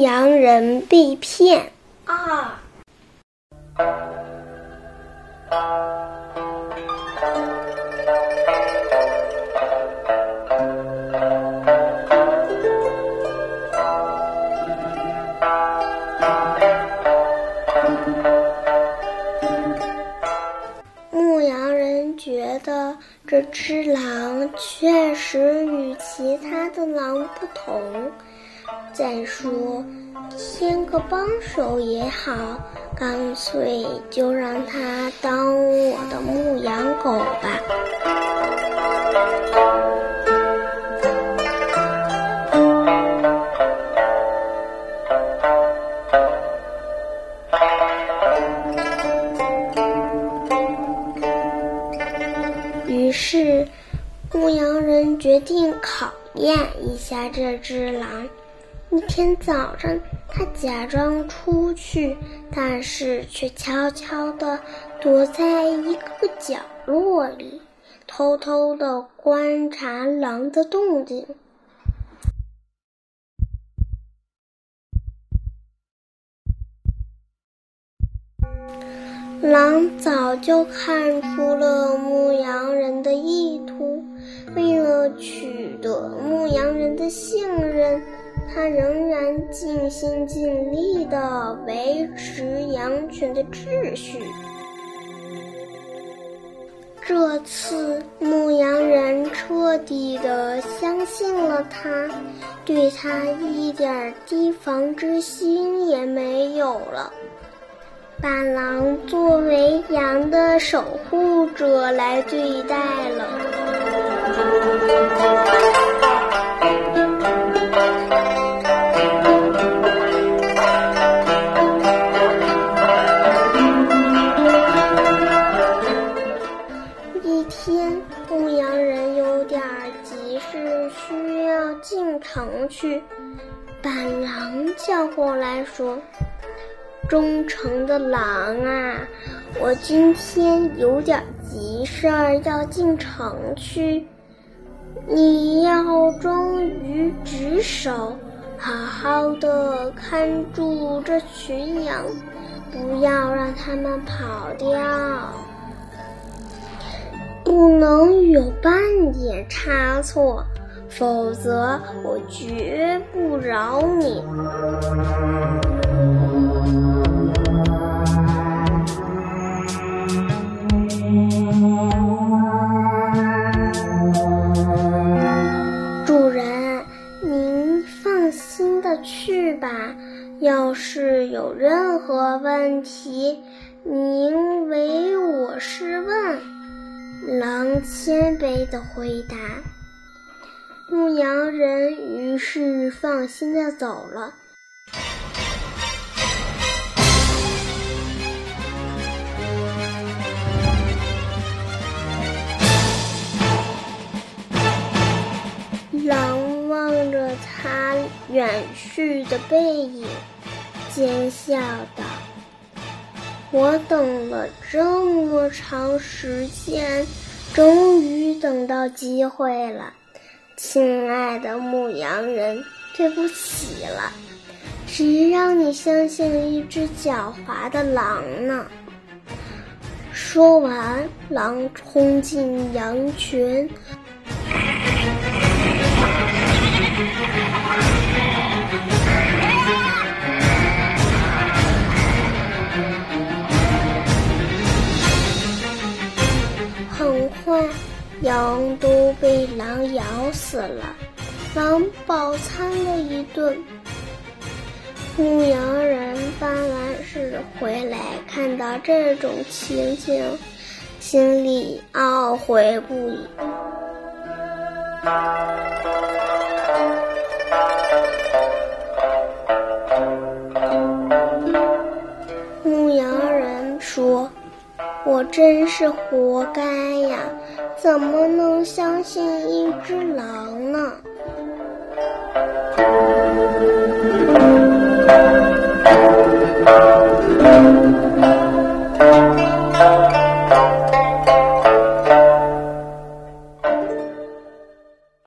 羊人被骗二。牧羊人觉得这只狼确实与其他的狼不同。再说，添个帮手也好，干脆就让他当我的牧羊狗吧。于是，牧羊人决定考验一下这只狼。一天早上，他假装出去，但是却悄悄地躲在一个角落里，偷偷地观察狼的动静。狼早就看出了牧羊人的意图，为了取得牧羊人的信任，他仍然尽心尽力地维持羊群的秩序。这次，牧羊人彻底地相信了他，对他一点提防之心也没有了。把狼作为羊的守护者来对待了。一天，牧羊人有点急事，需要进城去，把狼叫过来说。忠诚的狼啊，我今天有点急事儿要进城去，你要忠于职守，好好的看住这群羊，不要让他们跑掉，能有半点差错，否则我绝不饶你。主人，您放心的去吧。要是有任何问题，您唯我是问。狼谦卑的回答。牧羊人于是放心的走了。狼望着他远去的背影，奸笑道：“我等了这么长时间，终于等到机会了，亲爱的牧羊人，对不起了，谁让你相信了一只狡猾的狼呢？”说完，狼冲进羊群。羊都被狼咬死了，狼饱餐了一顿。牧羊人办完事回来，看到这种情景，心里懊悔不已。是活该呀怎么能相信一只狼呢？